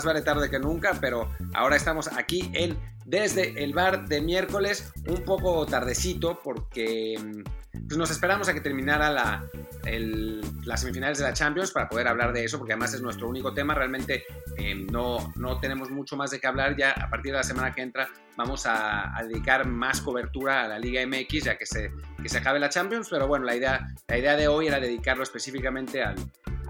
más vale tarde que nunca, pero ahora estamos aquí en desde el bar de miércoles, un poco tardecito porque mm, pues nos esperamos a que terminara la, las semifinales de la Champions para poder hablar de eso, porque además es nuestro único tema. Realmente eh, no, no tenemos mucho más de qué hablar. Ya a partir de la semana que entra vamos a, dedicar más cobertura a la Liga MX, ya que se, que se acabe la Champions. Pero bueno, la idea, la idea de hoy era dedicarlo específicamente al,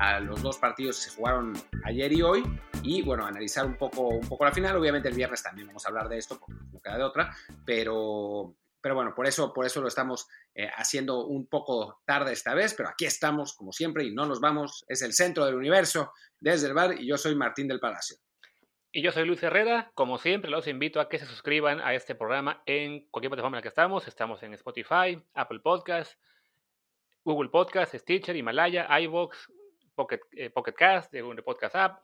a los dos partidos que se jugaron ayer y hoy y bueno, analizar un poco, un poco la final. Obviamente el viernes también vamos a hablar de esto, porque no queda de otra, pero, pero bueno, por eso, por eso lo estamos eh, haciendo un poco tarde esta vez, pero aquí estamos como siempre y no nos vamos. Es el centro del universo desde el bar y yo soy Martín del Palacio. Y yo soy Luis Herrera. Como siempre, los invito a que se suscriban a este programa en cualquier plataforma en la que estamos. Estamos en Spotify, Apple Podcast, Google Podcast, Stitcher, Himalaya, iVoox, Pocket, eh, Pocket Cast, de Podcast App,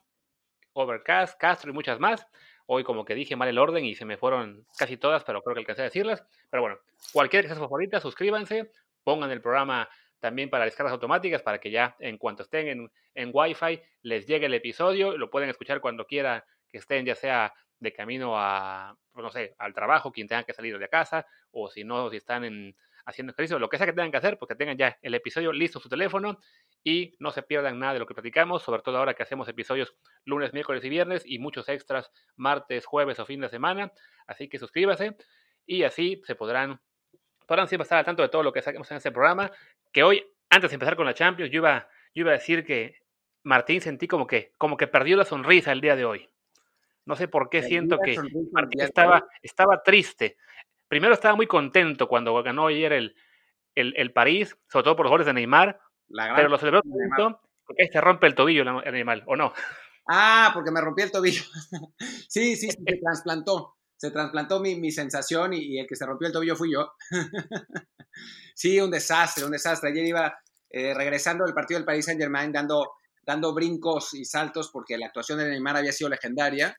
Overcast, Castro y muchas más. Hoy como que dije mal el orden y se me fueron casi todas, pero creo que alcancé a decirlas. Pero bueno, cualquiera que sea favorita, suscríbanse, pongan el programa también para descargas automáticas para que ya en cuanto estén en, en Wi-Fi les llegue el episodio, lo pueden escuchar cuando quiera que estén ya sea de camino a, pues no sé, al trabajo, quien tenga que salir de casa, o si no, si están en, haciendo ejercicio, lo que sea que tengan que hacer, porque tengan ya el episodio listo en su teléfono y no se pierdan nada de lo que platicamos, sobre todo ahora que hacemos episodios lunes, miércoles y viernes y muchos extras martes, jueves o fin de semana. Así que suscríbase y así se podrán, podrán siempre estar al tanto de todo lo que saquemos en este programa. Que hoy, antes de empezar con la Champions, yo iba, yo iba a decir que Martín sentí como que, como que perdió la sonrisa el día de hoy. No sé por qué siento que Martín estaba, estaba triste primero estaba muy contento cuando ganó ayer el, el, París, sobre todo por los goles de Neymar, pero lo celebró tanto porque se rompe el tobillo el animal, ¿o no? Ah, porque me rompí el tobillo. sí, sí, se trasplantó. Se trasplantó mi, mi sensación y, el que se rompió el tobillo fui yo. sí, un desastre, un desastre. Ayer iba eh, regresando del partido del Paris Saint Germain dando, dando brincos y saltos porque la actuación de Neymar había sido legendaria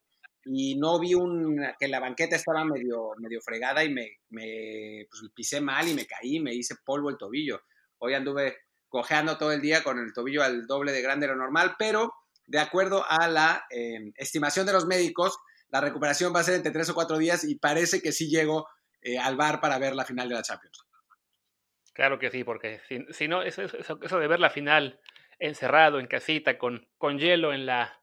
y no vi un, que la banqueta estaba medio, medio fregada y me, me pues, pisé mal y me caí, me hice polvo el tobillo. Hoy anduve cojeando todo el día con el tobillo al doble de grande de lo normal, pero de acuerdo a la em, estimación de los médicos, la recuperación va a ser entre tres o cuatro días y parece que sí llego eh, al bar para ver la final de la Champions. Claro que sí, porque si, no, eso, eso, eso, de ver la final encerrado en casita con, con hielo en la,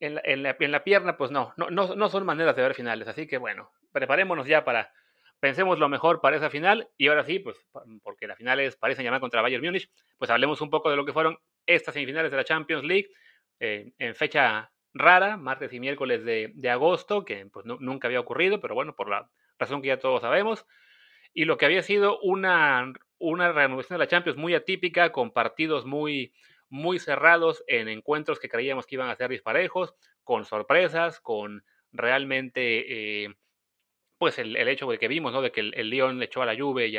en la, en, la, en la, pierna, pues no, no, no, no son maneras de ver finales. Así que bueno, preparémonos ya para, pensemos lo mejor para esa final. Y ahora sí, pues porque la final es París llamar contra Bayern Múnich, pues hablemos un poco de lo que fueron estas semifinales de la Champions League eh, en fecha rara, martes y miércoles de, de agosto, que pues nunca había ocurrido, pero bueno, por la razón que ya todos sabemos. Y lo que había sido una, una reanudación de la Champions muy atípica, con partidos muy, muy cerrados en encuentros que creíamos que iban a ser disparejos, con sorpresas, con realmente, eh, pues el, hecho de que vimos, ¿no? De que el, el Lyon le echó a la Juve y,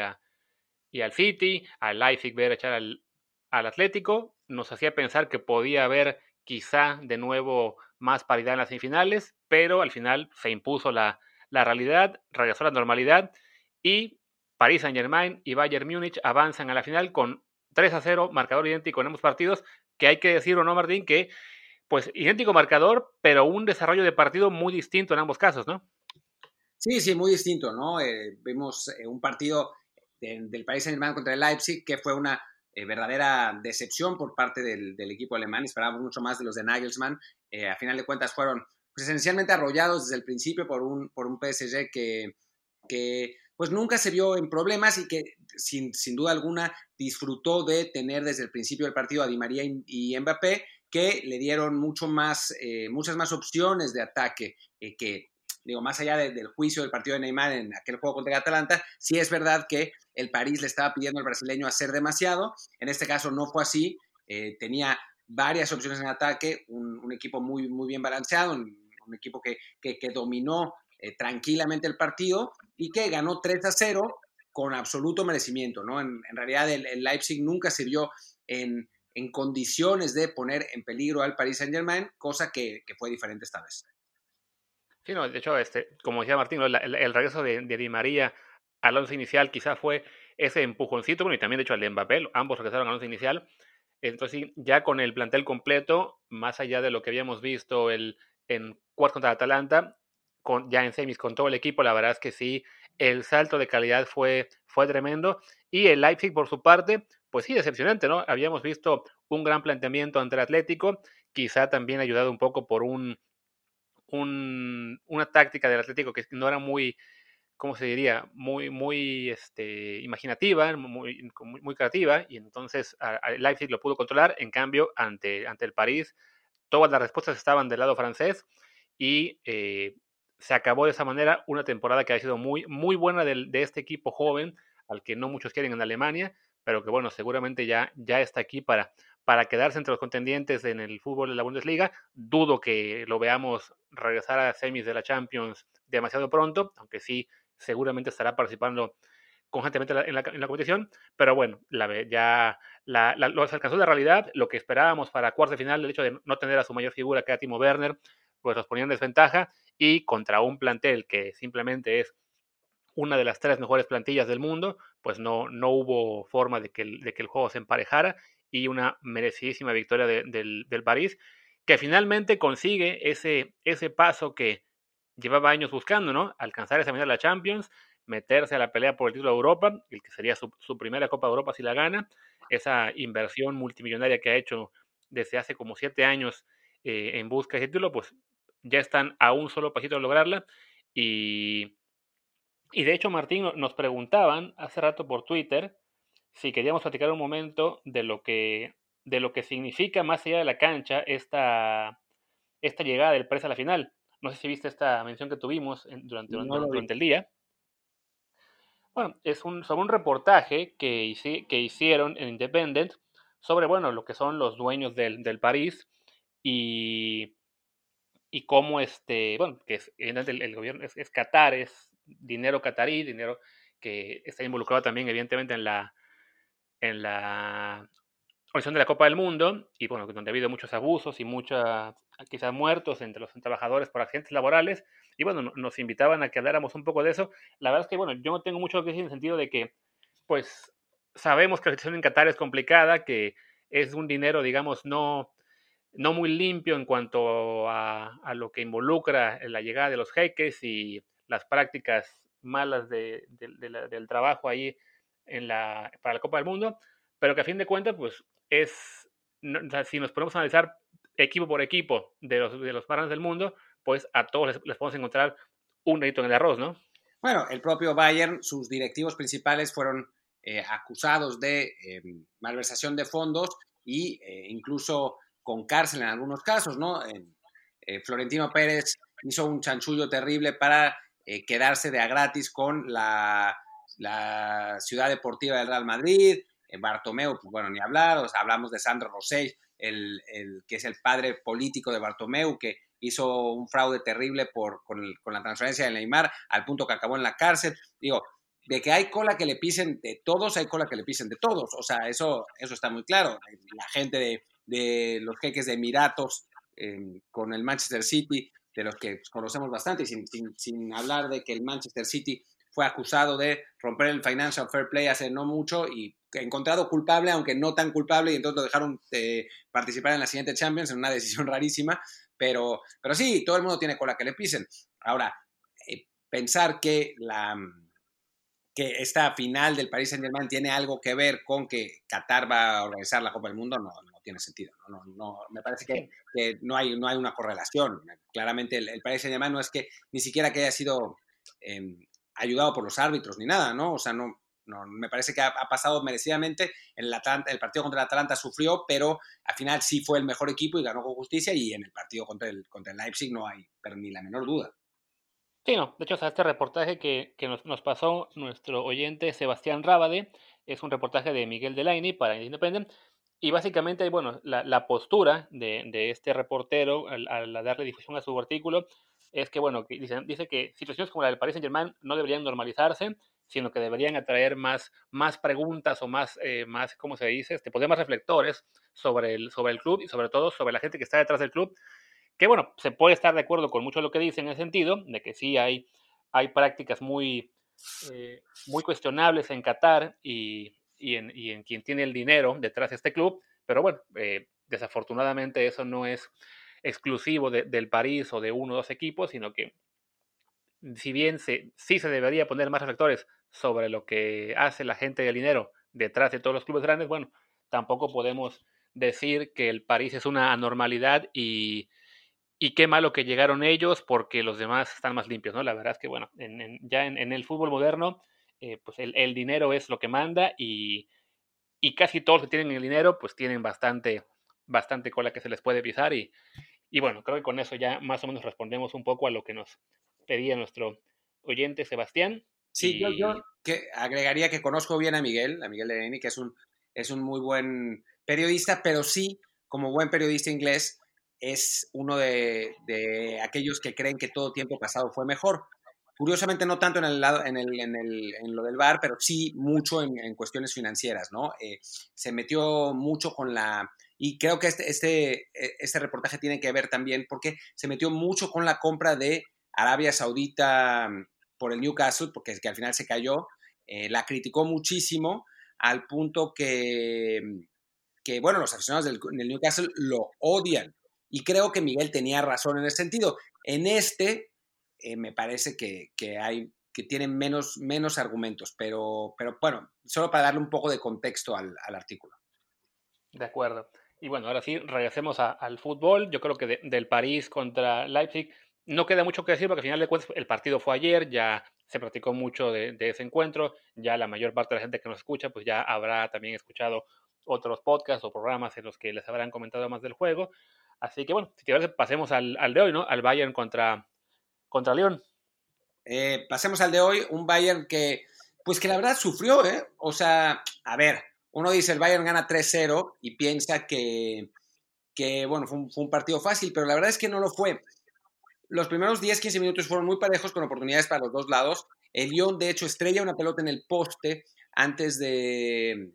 y al City, al Leipzig ver echar al, al Atlético, nos hacía pensar que podía haber quizá de nuevo más paridad en las semifinales, pero al final se impuso la, la realidad, regresó la normalidad y París Saint Germain y Bayern Múnich avanzan a la final con 3 a 0, marcador idéntico en ambos partidos, que hay que decir o no, Martín, que pues idéntico marcador, pero un desarrollo de partido muy distinto en ambos casos, ¿no? Sí, sí, muy distinto, ¿no? Eh, vimos eh, un partido del país alemán contra el Leipzig que fue una eh, verdadera decepción por parte del, equipo alemán. Esperábamos mucho más de los de Nagelsmann. A final de cuentas fueron pues, esencialmente arrollados desde el principio por un, por un PSG que pues nunca se vio en problemas y que sin, sin duda alguna disfrutó de tener desde el principio del partido a Di María y Mbappé, que le dieron mucho más, eh, muchas más opciones de ataque eh, que, digo, más allá de, del juicio del partido de Neymar en aquel juego contra Atalanta, sí es verdad que el París le estaba pidiendo al brasileño hacer demasiado, en este caso no fue así, eh, tenía varias opciones en ataque, un, equipo muy, muy bien balanceado, un, equipo que, que dominó eh, tranquilamente el partido y que ganó 3 a 0 con absoluto merecimiento, ¿no? En, en realidad el, el, Leipzig nunca se vio en, en, condiciones de poner en peligro al Paris Saint Germain, cosa que, que, fue diferente esta vez. Sí, no, de hecho, este, como decía Martín, el, el, regreso de, de, Di María al once inicial quizá fue ese empujoncito, bueno, y también de hecho al Mbappé, ambos regresaron al once inicial, Entonces, ya con el plantel completo, más allá de lo que habíamos visto el, en cuarto contra Atalanta, con, ya en semis con todo el equipo, la verdad es que sí, el salto de calidad fue, fue tremendo. Y el Leipzig, por su parte, pues sí, decepcionante, ¿no? Habíamos visto un gran planteamiento ante el Atlético, quizá también ayudado un poco por un, una táctica del Atlético que no era muy, ¿cómo se diría? Muy, muy este, imaginativa, muy, muy, creativa, y entonces el Leipzig lo pudo controlar. En cambio, ante, ante el París, todas las respuestas estaban del lado francés y eh, se acabó de esa manera una temporada que ha sido muy, muy buena de, de, este equipo joven, al que no muchos quieren en Alemania, pero que bueno, seguramente ya, ya está aquí para, para quedarse entre los contendientes en el fútbol de la Bundesliga. Dudo que lo veamos regresar a semis de la Champions demasiado pronto, aunque sí, seguramente estará participando constantemente en la, en la competición, pero bueno, la, ya la, lo alcanzó de realidad, lo que esperábamos para cuarto de final, el hecho de no tener a su mayor figura, que era Timo Werner, pues los ponían en desventaja y contra un plantel que simplemente es una de las tres mejores plantillas del mundo, pues no, no hubo forma de que, el, de que el juego se emparejara y una merecidísima victoria del, del, París, que finalmente consigue ese, ese paso que llevaba años buscando, ¿no? Alcanzar esa final de la Champions, meterse a la pelea por el título de Europa, el que sería su, su, primera Copa de Europa si la gana, esa inversión multimillonaria que ha hecho desde hace como siete años eh, en busca de título, pues ya están a un solo pasito de lograrla y y de hecho, Martín, nos preguntaban hace rato por Twitter si queríamos platicar un momento de lo que, de lo que significa más allá de la cancha esta, esta llegada del Presa a la final. No sé si viste esta mención que tuvimos durante, durante, el día. Bueno, es un, sobre un reportaje que, que hicieron en Independent sobre, bueno, lo que son los dueños del, del París y, y cómo este, bueno, que es, el, gobierno es, Qatar, es dinero catarí, dinero que está involucrado también evidentemente en la, en la organización de la Copa del Mundo, y bueno, donde ha habido muchos abusos y muchos quizás muertos entre los trabajadores por accidentes laborales, y bueno, nos invitaban a que habláramos un poco de eso. La verdad es que, bueno, yo no tengo mucho que decir en el sentido de que, pues, sabemos que la situación en Qatar es complicada, que es un dinero, digamos, no, no muy limpio en cuanto a, lo que involucra la llegada de los jeques y las prácticas malas de, del trabajo ahí en la, para la Copa del Mundo, pero que a fin de cuentas, pues es, si nos ponemos a analizar equipo por equipo de los, de los del mundo, pues a todos les, les, podemos encontrar un dedito en el arroz, ¿no? Bueno, el propio Bayern, sus directivos principales fueron eh, acusados de eh, malversación de fondos y eh, incluso con cárcel en algunos casos, ¿no? Eh, Florentino Pérez hizo un chanchullo terrible para eh, quedarse de a gratis con la, la, ciudad deportiva del Real Madrid, eh, Bartomeu, pues bueno, ni hablar, hablamos de Sandro Rosell, el, el, que es el padre político de Bartomeu, que hizo un fraude terrible por, con, con la transferencia de Neymar, al punto que acabó en la cárcel. Digo, de que hay cola que le pisen de todos, hay cola que le pisen de todos. O sea, eso, eso está muy claro. La gente de, de los jeques de Emiratos eh, con el Manchester City, de los que conocemos bastante, sin, sin, sin, hablar de que el Manchester City fue acusado de romper el Financial Fair Play hace no mucho y encontrado culpable, aunque no tan culpable, y entonces lo dejaron eh, participar en la siguiente Champions en una decisión rarísima, pero, pero sí, todo el mundo tiene cola que le pisen. Ahora, eh, pensar que la que esta final del Paris Saint Germain tiene algo que ver con que Qatar va a organizar la Copa del Mundo, no tiene sentido. No, no, no me parece que, que, no, hay, no hay una correlación. Claramente el, el Saint Germain no es que ni siquiera que haya sido eh, ayudado por los árbitros ni nada, ¿no? O sea, no, no me parece que ha, ha pasado merecidamente. El, Atlanta, el partido contra el Atalanta sufrió, pero al final sí fue el mejor equipo y ganó con justicia. Y en el partido contra el, contra el Leipzig no hay pero ni la menor duda. Sí, no. De hecho, o sea, este reportaje que, que nos, nos, pasó nuestro oyente Sebastián Rábade es un reportaje de Miguel Delaini para Independent. Y básicamente, bueno, la, la postura de, de, este reportero al, al, darle difusión a su artículo es que, bueno, que dice, dice que situaciones como la del Paris Saint Germain no deberían normalizarse, sino que deberían atraer más, más preguntas o más, eh, más, ¿cómo se dice? Este, poner más reflectores sobre el, sobre el club y sobre todo sobre la gente que está detrás del club que bueno, se puede estar de acuerdo con mucho de lo que dice en el sentido de que sí hay, hay prácticas muy, eh, muy cuestionables en Qatar y, y, en, y, en, quien tiene el dinero detrás de este club, Pero bueno, eh, desafortunadamente eso no es exclusivo del París o de uno o dos equipos, sino que si bien sí se debería poner más reflectores sobre lo que hace la gente del dinero detrás de todos los clubes grandes, bueno, tampoco podemos decir que el París es una anormalidad y, qué malo que llegaron ellos porque los demás están más limpios, ¿no? La verdad es que, bueno, en, ya en, el fútbol moderno, eh, pues el, dinero es lo que manda y, y, casi todos que tienen el dinero, pues tienen bastante, bastante cola que se les puede pisar y, y bueno, creo que con eso ya más o menos respondemos un poco a lo que nos pedía nuestro oyente Sebastián. Sí, yo, que agregaría que conozco bien a Miguel, a Miguel Lenini, que es un, es un muy buen periodista, pero sí, como buen periodista inglés, es uno de, aquellos que creen que todo tiempo pasado fue mejor. Curiosamente, no tanto en, el lado, en, el, en, el, en lo del bar, pero sí mucho en, cuestiones financieras, ¿no? Eh, se metió mucho con la y creo que este, este, e, este reportaje tiene que ver también porque se metió mucho con la compra de Arabia Saudita mm, por el Newcastle, porque que al final se cayó. Eh, la criticó muchísimo al punto que, mm, que bueno, los aficionados del, Newcastle lo odian. Y creo que Miguel tenía razón en ese sentido. En este, eh, me parece que, que, hay que tienen menos, menos argumentos, pero, pero bueno, solo para darle un poco de contexto al, al artículo. De acuerdo. Y bueno, ahora sí, regresemos al fútbol. Yo creo que del París contra Leipzig no queda mucho que decir porque al final de cuentas el partido fue ayer, ya se practicó mucho de, ese encuentro, ya la mayor parte de la gente que nos escucha pues ya habrá también escuchado otros podcasts o programas en los que les habrán comentado más del juego. Así que bueno, si te pasemos al, de hoy, ¿no? Al Bayern contra, contra León. Eh, pasemos al de hoy, un Bayern que, pues que la verdad sufrió, ¿eh? O sea, a ver, uno dice el Bayern gana 3-0 y piensa que, que bueno, fue un, partido fácil, pero la verdad es que no lo fue. Los primeros 10-15 minutos fueron muy parejos con oportunidades para los dos lados. El Lyon, de hecho, estrella una pelota en el poste antes de,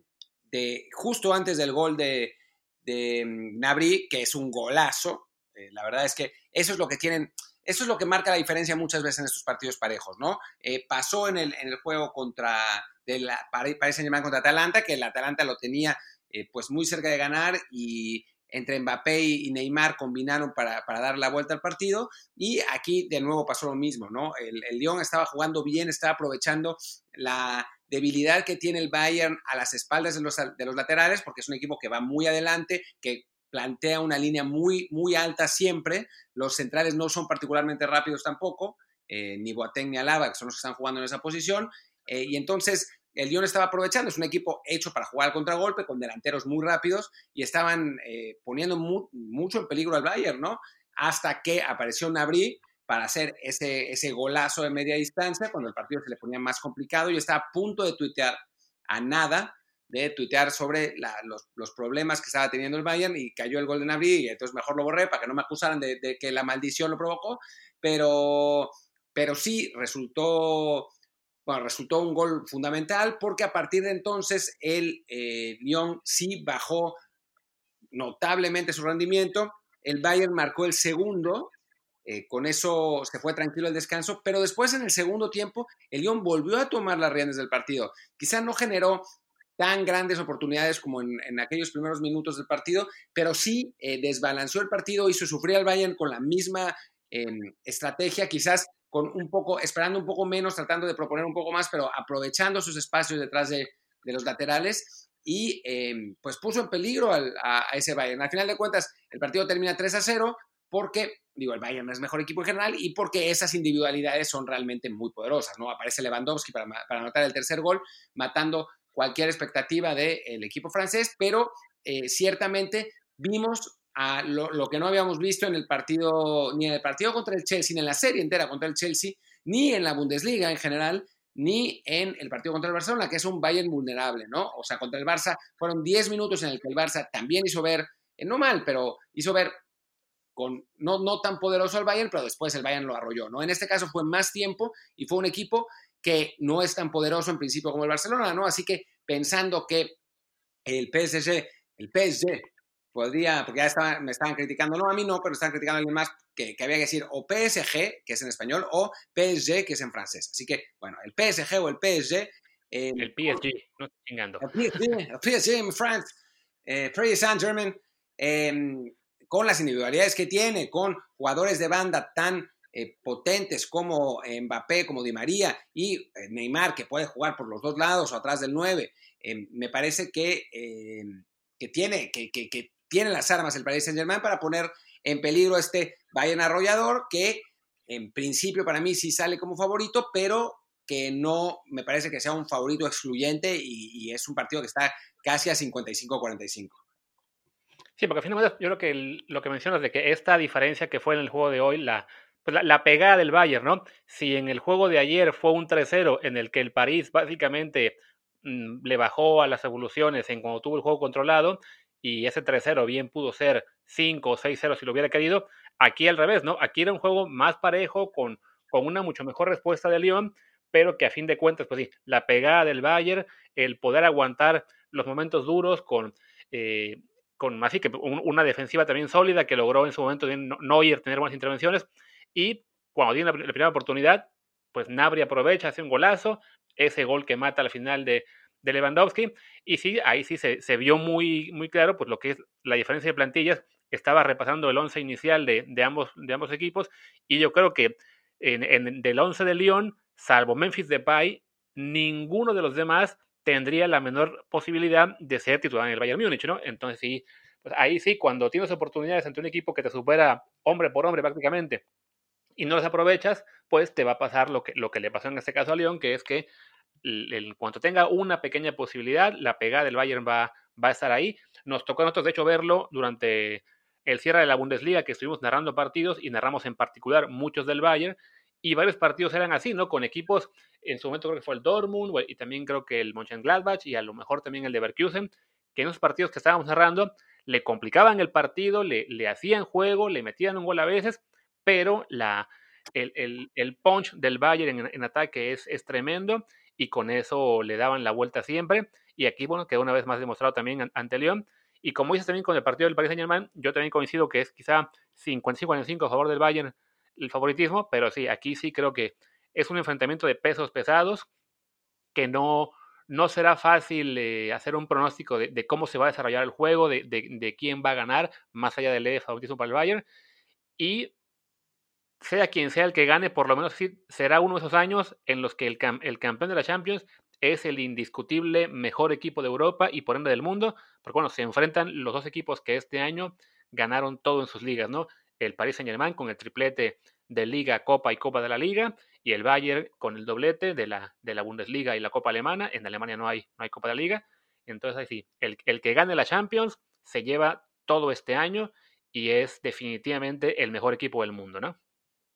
de justo antes del gol de, de Nabri, que es un golazo. Eh, la verdad es que eso es lo que tienen, eso es lo que marca la diferencia muchas veces en estos partidos parejos, ¿no? Eh, pasó en el, juego contra de la Paris Saint-Germain contra Atalanta, que el Atalanta lo tenía eh, pues muy cerca de ganar y entre Mbappé y Neymar combinaron para, dar la vuelta al partido y aquí de nuevo pasó lo mismo, ¿no? El, el Lyon estaba jugando bien, estaba aprovechando la debilidad que tiene el Bayern a las espaldas de los laterales, porque es un equipo que va muy adelante, que plantea una línea muy, muy alta siempre, los centrales no son particularmente rápidos tampoco, eh, ni Boateng ni Alaba, que son los que están jugando en esa posición, eh, y entonces el Lyon estaba aprovechando, es un equipo hecho para jugar al contragolpe, con delanteros muy rápidos, y estaban eh, poniendo mucho en peligro al Bayern, ¿no? Hasta que apareció Nabri para hacer ese, ese golazo de media distancia, cuando el partido se le ponía más complicado, y estaba a punto de tuitear a nada, de tuitear sobre los, problemas que estaba teniendo el Bayern y cayó el gol de Nabri y entonces mejor lo borré para que no me acusaran de, de, que la maldición lo provocó, pero, pero sí resultó bueno, resultó un gol fundamental porque a partir de entonces el eh, Lyon sí bajó notablemente su rendimiento. El Bayern marcó el segundo, eh, con eso se fue tranquilo el descanso, pero después en el segundo tiempo el Lyon volvió a tomar las riendas del partido. Quizá no generó tan grandes oportunidades como en, aquellos primeros minutos del partido, pero sí eh, desbalanceó el partido, hizo sufrir al Bayern con la misma em, estrategia, quizás con un poco, esperando un poco menos, tratando de proponer un poco más, pero aprovechando sus espacios detrás de, los laterales y em, pues puso en peligro a, ese Bayern. Al final de cuentas, el partido termina 3 a 0 porque, digo, el Bayern es mejor equipo en general y porque esas individualidades son realmente muy poderosas, ¿no? Aparece Lewandowski para, para anotar el tercer gol, matando cualquier expectativa del equipo francés, pero eh, ciertamente vimos lo, que no habíamos visto en el partido, ni en el partido contra el Chelsea, ni en la serie entera contra el Chelsea, ni en la Bundesliga en general, ni en el partido contra el Barcelona, que es un Bayern vulnerable, ¿no? O sea, contra el Barça fueron 10 minutos en el que el Barça también hizo ver, eh, no mal, pero hizo ver con no, no tan poderoso al Bayern, pero después el Bayern lo arrolló, ¿no? En este caso fue más tiempo y fue un equipo que no es tan poderoso en principio como el Barcelona, ¿no? Así que pensando que el PSG, el PSG podría, porque ya me estaban criticando, no a mí no, pero estaban criticando a alguien más que, había que decir o PSG, que es en español, o PSG, que es en francés. Así que, bueno, el PSG o el PSG. Eh, el PSG, no estoy chingando. El PSG, el PSG en France. eh, Freddy Saint Germain, em, con las individualidades que tiene, con jugadores de banda tan eh, potentes como Mbappé, como Di María y eh, Neymar, que puede jugar por los dos lados o atrás del 9, em, me parece que, em, que, tiene, que, que, tiene las armas el Paris Saint Germain para poner en peligro este Bayern arrollador que en principio para mí sí sale como favorito, pero que no me parece que sea un favorito excluyente y, es un partido que está casi a 55-45. Sí, porque al final yo creo que lo que mencionas de que esta diferencia que fue en el juego de hoy, la, pues la, pegada del Bayern, ¿no? Si en el juego de ayer fue un 3-0 en el que el París básicamente mm, le bajó a las evoluciones en cuando tuvo el juego controlado y ese 3-0 bien pudo ser 5 o 6-0 si lo hubiera querido, aquí al revés, ¿no? Aquí era un juego más parejo con, con una mucho mejor respuesta de Lyon pero que a fin de cuentas, pues sí, la pegada del Bayern, el poder aguantar los momentos duros con, eh, con así que una defensiva también sólida que logró en su momento no, no ir, tener buenas intervenciones, y cuando tiene la, primera oportunidad, pues Nabri aprovecha, hace un golazo, ese gol que mata al final de, de Lewandowski, y sí, ahí sí se, se, vio muy, muy claro pues lo que es la diferencia de plantillas, estaba repasando el once inicial de, de, ambos, de ambos equipos, y yo creo que en, en, del once de Lyon salvo Memphis Depay, ninguno de los demás tendría la menor posibilidad de ser titular en el Bayern Múnich, ¿no? Entonces sí, pues ahí sí, cuando tienes oportunidades ante un equipo que te supera hombre por hombre prácticamente y no las aprovechas, pues te va a pasar lo que, lo que le pasó en este caso a León, que es que en cuanto tenga una pequeña posibilidad, la pegada del Bayern va, va a estar ahí. Nos tocó a nosotros, de hecho, verlo durante el cierre de la Bundesliga, que estuvimos narrando partidos y narramos en particular muchos del Bayern, y varios partidos eran así, ¿no? Con equipos, en su momento creo que fue el Dortmund y también creo que el Mönchengladbach y a lo mejor también el Leverkusen, que en esos partidos que estábamos narrando le complicaban el partido, le, le hacían juego, le metían un gol a veces, pero la, el, el, punch del Bayern en, ataque es, es, tremendo y con eso le daban la vuelta siempre. Y aquí, bueno, quedó una vez más demostrado también ante León. Y como dices también con el partido del Paris Saint Germain, yo también coincido que es quizá 55-45 a favor del Bayern el favoritismo, pero sí, aquí sí creo que es un enfrentamiento de pesos pesados que no, no será fácil eh, hacer un pronóstico de, cómo se va a desarrollar el juego, de, de, quién va a ganar, más allá del favoritismo para el Bayern. Y sea quien sea el que gane, por lo menos será uno de esos años en los que el, campeón de la Champions es el indiscutible mejor equipo de Europa y por ende del mundo, porque bueno, se enfrentan los dos equipos que este año ganaron todo en sus ligas, ¿no? el Paris Saint Germain con el triplete de Liga, Copa y Copa de la Liga, y el Bayern con el doblete de la, de la Bundesliga y la Copa Alemana. En Alemania no hay, no hay Copa de la Liga. Entonces, ahí sí, el, el que gane la Champions se lleva todo este año y es definitivamente el mejor equipo del mundo, ¿no?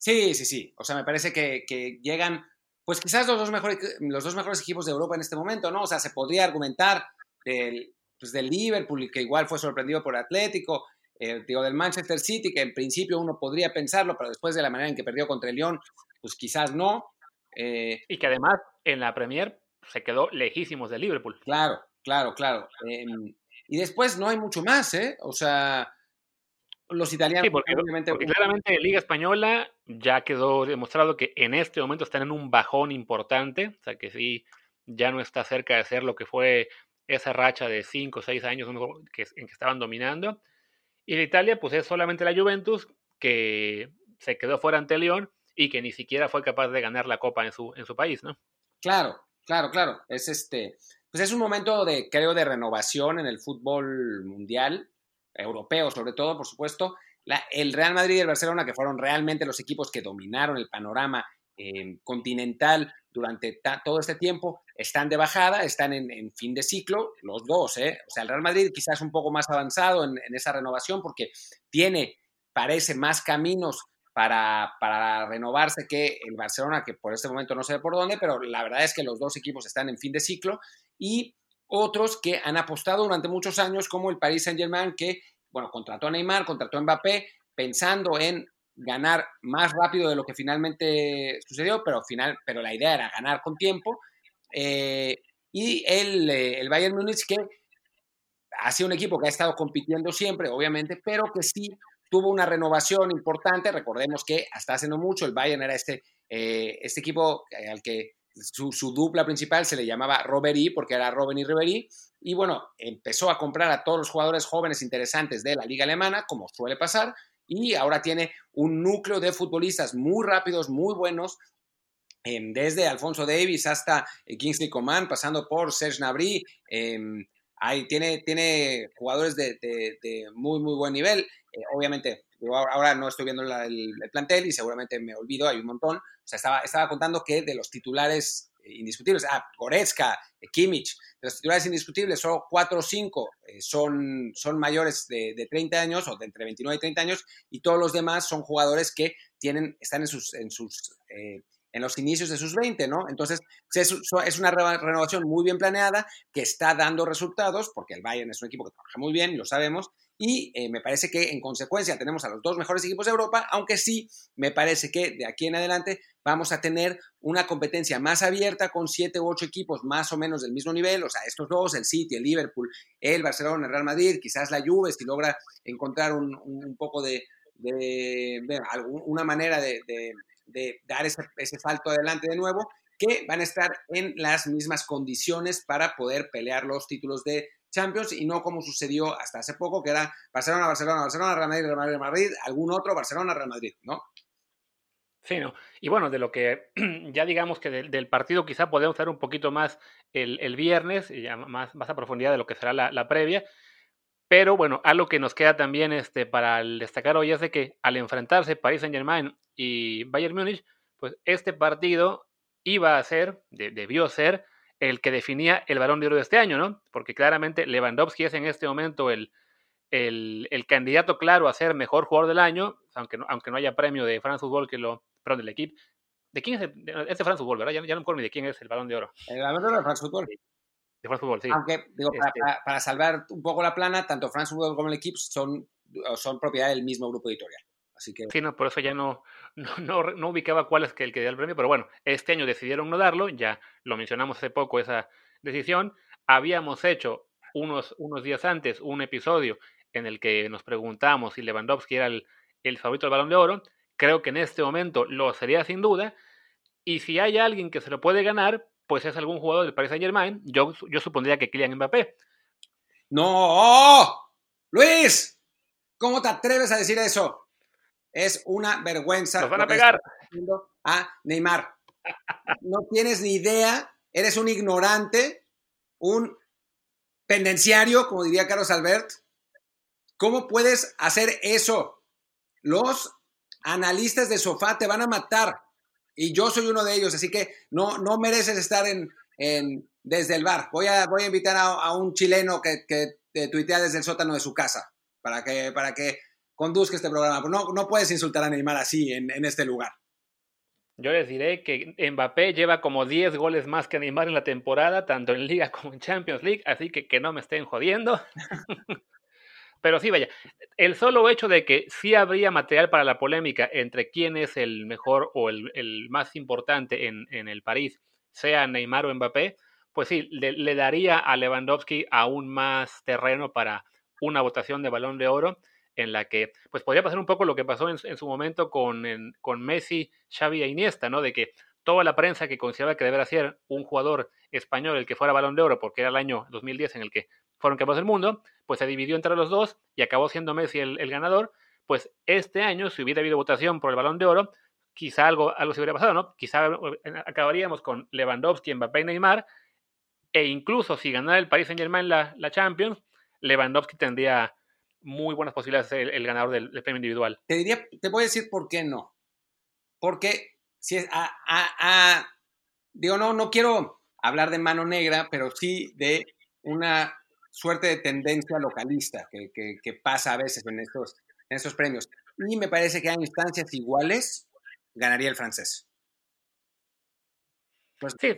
Sí, sí, sí. O sea, me parece que, que llegan, pues quizás los dos, mejores, los dos mejores equipos de Europa en este momento, ¿no? O sea, se podría argumentar del, pues del Liverpool, que igual fue sorprendido por Atlético, eh, digo, del Manchester City, que en principio uno podría pensarlo, pero después de la manera en que perdió contra el Lyon, pues quizás no. Eh, y que además en la Premier se quedó lejísimos de Liverpool. Claro, claro, claro. Em, y después no hay mucho más, ¿eh? O sea, los italianos. Sí, porque, porque claramente Liga Española ya quedó demostrado que en este momento están en un bajón importante, o sea que sí, ya no está cerca de ser lo que fue esa racha de 5 o 6 años en que estaban dominando. Y de Italia, pues es solamente la Juventus, que se quedó fuera ante León y que ni siquiera fue capaz de ganar la copa en su, en su país, ¿no? Claro, claro, claro. Es este, pues es un momento de, creo, de renovación en el fútbol mundial, europeo sobre todo, por supuesto. El Real Madrid y el Barcelona, que fueron realmente los equipos que dominaron el panorama eh, continental durante todo este tiempo, están de bajada, están en, fin de ciclo, los dos, ¿eh? O sea, el Real Madrid quizás un poco más avanzado en, esa renovación porque tiene, parece, más caminos para, para, renovarse que el Barcelona, que por este momento no sé por dónde, pero la verdad es que los dos equipos están en fin de ciclo y otros que han apostado durante muchos años, como el Paris Saint-Germain, que, bueno, contrató a Neymar, contrató a Mbappé, pensando en ganar más rápido de lo que finalmente sucedió, pero, final, pero la idea era ganar con tiempo. Eh, y el, eh, el Bayern Múnich, que ha sido un equipo que ha estado compitiendo siempre, obviamente, pero que sí tuvo una renovación importante. Recordemos que hasta hace no mucho el Bayern era este, eh, este equipo al que su, dupla principal se le llamaba Robery porque era Robben y Ribery. Y bueno, empezó a comprar a todos los jugadores jóvenes interesantes de la liga alemana, como suele pasar, y ahora tiene un núcleo de futbolistas muy rápidos, muy buenos, em, desde Alfonso Davis hasta eh, Kingsley Coman, pasando por Serge Nabry. Em, ahí tiene, tiene jugadores de, muy, muy buen nivel. Eh, obviamente, ahora no estoy viendo el, plantel y seguramente me olvido, hay un montón. O sea, estaba, estaba contando que de los titulares eh, indiscutibles, ah, Goretzka, eh, Kimmich, de los titulares indiscutibles, solo 4 o 5 son, son mayores de, de, 30 años o de entre 29 y 30 años y todos los demás son jugadores que tienen, están en sus, en sus en los inicios de sus 20, ¿no? Entonces, es, una renovación muy bien planeada que está dando resultados, porque el Bayern es un equipo que trabaja muy bien, lo sabemos, y eh, me parece que en consecuencia tenemos a los dos mejores equipos de Europa, aunque sí me parece que de aquí en adelante vamos a tener una competencia más abierta con siete u ocho equipos más o menos del mismo nivel, o sea, estos dos, el City, el Liverpool, el Barcelona, el Real Madrid, quizás la Juve, si logra encontrar un, poco de, una manera de de dar ese, salto adelante de nuevo, que van a estar en las mismas condiciones para poder pelear los títulos de Champions y no como sucedió hasta hace poco, que era Barcelona, Barcelona, Barcelona, Real Madrid, Real Madrid, Madrid, algún otro, Barcelona, Real Madrid, ¿no? Sí, ¿no? Y bueno, de lo que ya digamos que del, partido quizá podemos hacer un poquito más el, viernes, ya más, más a profundidad de lo que será la, la previa, pero bueno, algo que nos queda también este, para destacar hoy es de que al enfrentarse Paris Saint Germain y Bayern Múnich, pues este partido iba a ser, debió ser, el que definía el balón de oro de este año, ¿no? Porque claramente Lewandowski es en este momento el, el, candidato claro a ser mejor jugador del año, aunque no, aunque no haya premio de France Football que lo, perdón, del equipo. ¿De quién es el, este France Football, verdad? Ya, no me acuerdo ni de quién es el balón de oro. El balón de oro de France Football. Aunque, digo, este para, salvar un poco la plana, tanto France Football como el equipo son, son propiedad del mismo grupo editorial. Así que... Sí, no, por eso ya no, no, no, ubicaba cuál es el que dio el premio, pero bueno, este año decidieron no darlo, ya lo mencionamos hace poco esa decisión. Habíamos hecho unos, unos días antes un episodio en el que nos preguntamos si Lewandowski era el, favorito del balón de oro. Creo que en este momento lo sería sin duda. Y si hay alguien que se lo puede ganar, pues es algún jugador del Paris Saint Germain, yo, yo supondría que Kylian Mbappé. ¡No! ¡Luis! ¿Cómo te atreves a decir eso? Es una vergüenza. Nos van a pegar. A Neymar. No tienes ni idea, eres un ignorante, un pendenciario, como diría Carlos Albert. ¿Cómo puedes hacer eso? Los analistas de sofá te van a matar. Y yo soy uno de ellos, así que no, no mereces estar en, en desde el bar. Voy a, voy a invitar a, un chileno que, que te tuitea desde el sótano de su casa para que, para que conduzca este programa. No, no puedes insultar a Neymar así en, en este lugar. Yo les diré que Mbappé lleva como 10 goles más que Neymar en la temporada, tanto en Liga como en Champions League, así que que no me estén jodiendo. Pero sí, vaya, el solo hecho de que sí habría material para la polémica entre quién es el mejor o el, más importante en, el París, sea Neymar o Mbappé, pues sí, le, daría a Lewandowski aún más terreno para una votación de balón de oro en la que pues podría pasar un poco lo que pasó en, su momento con, con Messi, Xavi e Iniesta, ¿no? De que toda la prensa que consideraba que debería ser un jugador español el que fuera balón de oro, porque era el año 2010 en el que fueron campeones del mundo, pues se dividió entre los dos y acabó siendo Messi el, ganador. Pues este año, si hubiera habido votación por el balón de oro, quizá algo, algo se hubiera pasado, ¿no? Quizá eh, acabaríamos con Lewandowski, Mbappé y Neymar, e incluso si ganara el Paris Saint Germain la, la Champions, Lewandowski tendría muy buenas posibilidades de ser el, ganador del, premio individual. Te diría, te voy a decir por qué no. Porque si es a, a, digo, no, no quiero hablar de mano negra, pero sí de una suerte de tendencia localista que, que, pasa a veces en estos, en estos premios. Y me parece que a instancias iguales ganaría el francés. Pues, sí,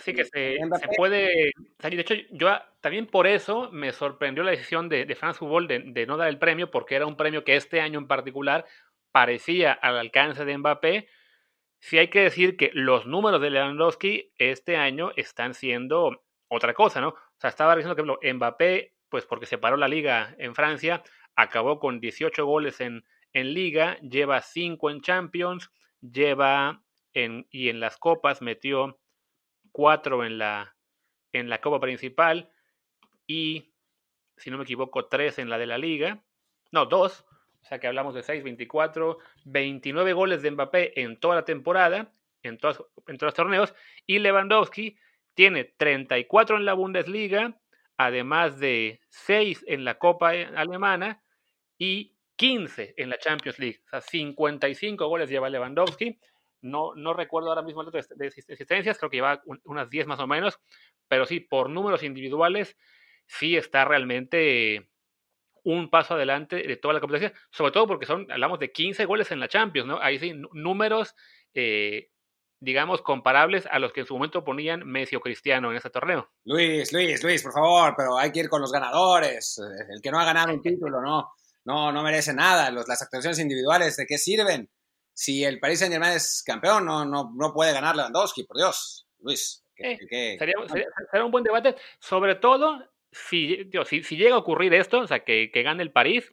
sí que se, se, puede salir. De hecho, yo también por eso me sorprendió la decisión de, de France Football de, de, no dar el premio, porque era un premio que este año en particular parecía al alcance de Mbappé. Sí hay que decir que los números de Lewandowski este año están siendo otra cosa, ¿no? O sea, estaba diciendo que Mbappé, pues porque se paró la liga en Francia, acabó con 18 goles en, en liga, lleva 5 en Champions, lleva y en las copas metió cuatro en la, en la Copa Principal y, si no me equivoco, tres en la de la Liga. No, dos. O sea que hablamos de 6, 24, 29 goles de Mbappé en toda la temporada, en, todos, en todos los torneos. Y Lewandowski tiene 34 en la Bundesliga, además de 6 en la Copa alemana y 15 en la Champions League. O sea, 55 goles lleva Lewandowski. No, no recuerdo ahora mismo el de, de existencias, creo que lleva unas 10 más o menos, pero sí, por números individuales, sí está realmente un paso adelante de toda la competencia, sobre todo porque son, hablamos de 15 goles en la Champions, ¿no? Ahí sí, números, eh, digamos, comparables a los que en su momento ponían Messi o Cristiano en ese torneo. Luis, Luis, Luis, por favor, pero hay que ir con los ganadores. El que no ha ganado un título, no, no, no merece nada. las actuaciones individuales, ¿de qué sirven? Si el Paris Saint Germain es campeón, no, no, no puede ganar Lewandowski, por Dios, Luis. Eh, sería, un buen debate, sobre todo si, si, llega a ocurrir esto, o sea, que, gane el París,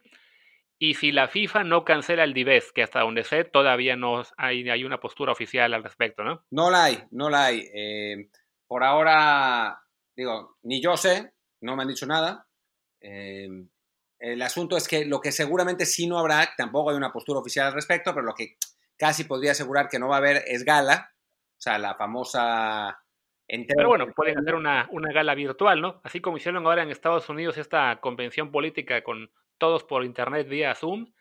y si la FIFA no cancela el Dives, que hasta donde sé todavía no hay, hay una postura oficial al respecto, ¿no? No la hay, no la hay. Eh, por ahora, digo, ni yo sé, no me han dicho nada. Eh, el asunto es que lo que seguramente sí no habrá, tampoco hay una postura oficial al respecto, pero lo que casi podría asegurar que no va a haber es gala, o sea, la famosa pero bueno, pueden hacer una, una, gala virtual, ¿no? Así como hicieron ahora en Estados Unidos esta convención política con todos por internet vía Zoom,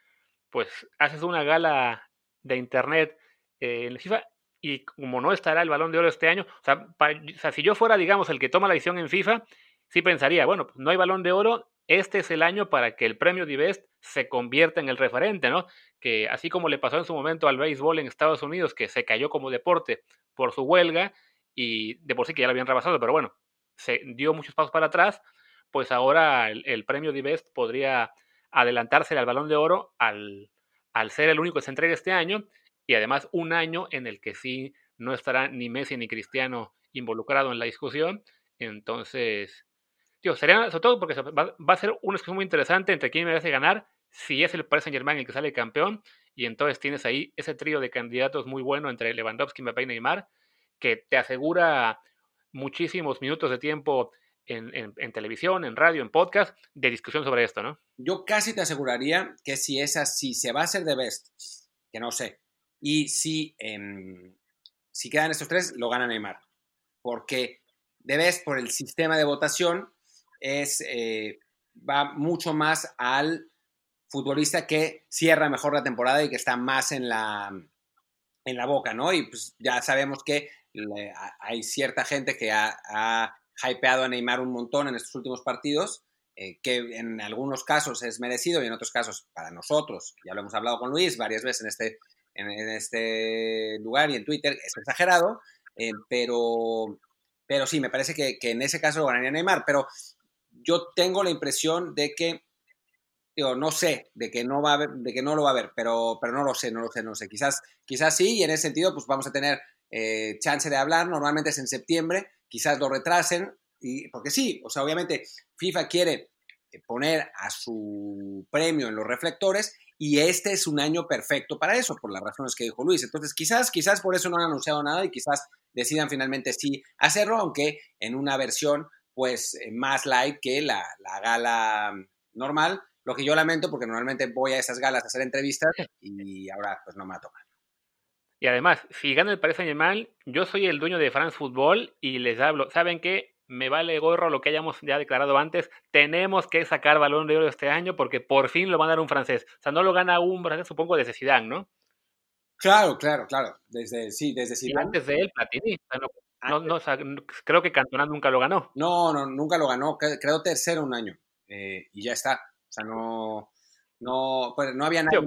pues haces una gala de internet eh, en la FIFA y como no estará el balón de oro este año, o sea, o sea, si yo fuera, digamos, el que toma la decisión en FIFA, sí pensaría, bueno, pues no hay balón de oro, este es el año para que el premio Divest se convierta en el referente, ¿no? Que así como le pasó en su momento al béisbol en Estados Unidos, que se cayó como deporte por su huelga, y de por sí que ya lo habían rebasado, pero bueno, se dio muchos pasos para atrás, pues ahora el, premio Divest podría adelantarse al balón de oro al, al ser el único que se entrega este año y además un año en el que sí no estará ni Messi ni Cristiano involucrado en la discusión. Entonces, tío, sería sobre todo porque va, a ser una discusión muy interesante entre quién merece ganar, si es el Paris Saint Germain el que sale campeón, y entonces tienes ahí ese trío de candidatos muy bueno entre Lewandowski, Mbappé y Neymar, que te asegura muchísimos minutos de tiempo en, televisión, en radio, en podcast, de discusión sobre esto, ¿no? Yo casi te aseguraría que si es así, se va a hacer de best, que no sé, y si, em, si quedan estos tres, lo gana Neymar, porque de best por el sistema de votación es, eh, va mucho más al futbolista que cierra mejor la temporada y que está más en la, en la boca, ¿no? Y pues ya sabemos que hay cierta gente que ha, hypeado a Neymar un montón en estos últimos partidos, eh, que en algunos casos es merecido y en otros casos para nosotros, ya lo hemos hablado con Luis varias veces en este, en, este lugar y en Twitter, es exagerado, eh, pero, pero sí, me parece que, en ese caso lo ganaría Neymar, pero yo tengo la impresión de que digo, no sé, de que no va a de que no lo va a haber, pero, pero no lo sé, no lo sé, no lo sé. Quizás, quizás sí, y en ese sentido, pues vamos a tener eh, chance de hablar, normalmente es en septiembre, quizás lo retrasen, y, porque sí, o sea, obviamente FIFA quiere eh, poner a su premio en los reflectores y este es un año perfecto para eso, por las razones que dijo Luis. Entonces, quizás, quizás por eso no han anunciado nada y quizás decidan finalmente sí hacerlo, aunque en una versión pues eh, más light que la, la gala normal, lo que yo lamento porque normalmente voy a esas galas a hacer entrevistas y ahora pues no me ha tocado. Y además, si gana el Paris Saint-Germain, yo soy el dueño de France Football y les hablo, ¿saben qué? Me vale gorro lo que hayamos ya declarado antes. Tenemos que sacar balón de oro este año porque por fin lo van a dar un francés. O sea, no lo gana un francés, supongo, desde Zidane, ¿no? Claro, claro, claro. Desde, sí, desde Zidane. Y antes de él, Platini. no, no, creo que Cantona nunca lo ganó. No, no, nunca lo ganó. Creo tercero un año. Eh, y ya está. O sea, no, no, pues no había nadie